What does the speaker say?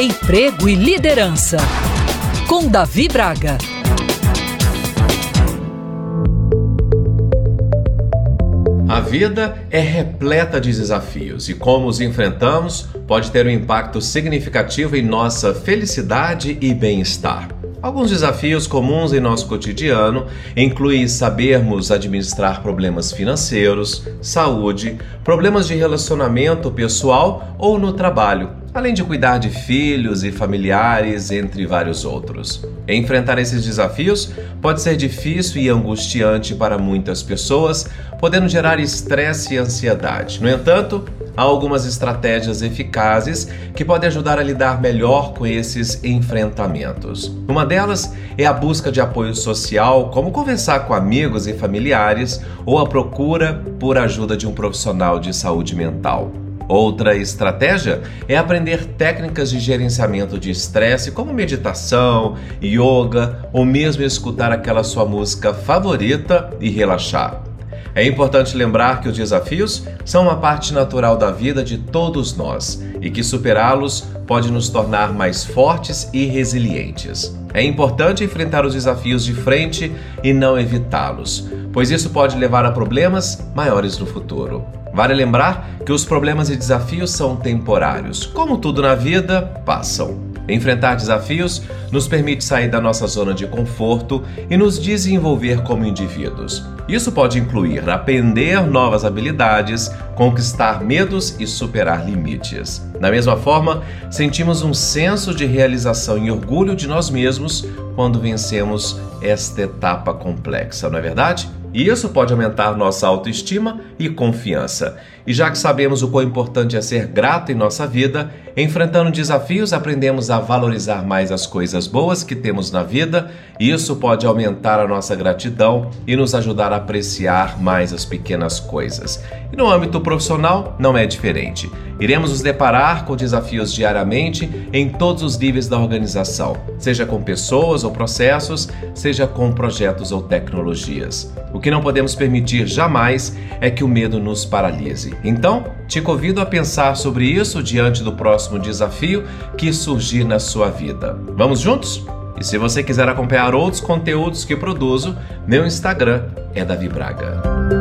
Emprego e Liderança, com Davi Braga. A vida é repleta de desafios e como os enfrentamos pode ter um impacto significativo em nossa felicidade e bem-estar. Alguns desafios comuns em nosso cotidiano incluem sabermos administrar problemas financeiros, saúde, problemas de relacionamento pessoal ou no trabalho, além de cuidar de filhos e familiares, entre vários outros. Enfrentar esses desafios pode ser difícil e angustiante para muitas pessoas, podendo gerar estresse e ansiedade. No entanto, há algumas estratégias eficazes que podem ajudar a lidar melhor com esses enfrentamentos. Uma delas é a busca de apoio social, como conversar com amigos e familiares ou a procura por ajuda de um profissional de saúde mental. Outra estratégia é aprender técnicas de gerenciamento de estresse, como meditação, yoga ou mesmo escutar aquela sua música favorita e relaxar. É importante lembrar que os desafios são uma parte natural da vida de todos nós e que superá-los pode nos tornar mais fortes e resilientes. É importante enfrentar os desafios de frente e não evitá-los, pois isso pode levar a problemas maiores no futuro. Vale lembrar que os problemas e desafios são temporários. Como tudo na vida, passam. Enfrentar desafios nos permite sair da nossa zona de conforto e nos desenvolver como indivíduos. Isso pode incluir aprender novas habilidades, conquistar medos e superar limites. Da mesma forma, sentimos um senso de realização e orgulho de nós mesmos quando vencemos esta etapa complexa, não é verdade? E isso pode aumentar nossa autoestima e confiança. E já que sabemos o quão importante é ser grato em nossa vida, enfrentando desafios, aprendemos a valorizar mais as coisas boas que temos na vida, e isso pode aumentar a nossa gratidão e nos ajudar a apreciar mais as pequenas coisas. E no âmbito profissional, não é diferente. Iremos nos deparar com desafios diariamente em todos os níveis da organização, seja com pessoas ou processos, seja com projetos ou tecnologias. O que não podemos permitir jamais é que o medo nos paralise. Então, te convido a pensar sobre isso diante do próximo desafio que surgir na sua vida. Vamos juntos? E se você quiser acompanhar outros conteúdos que produzo, meu Instagram é Davi Braga.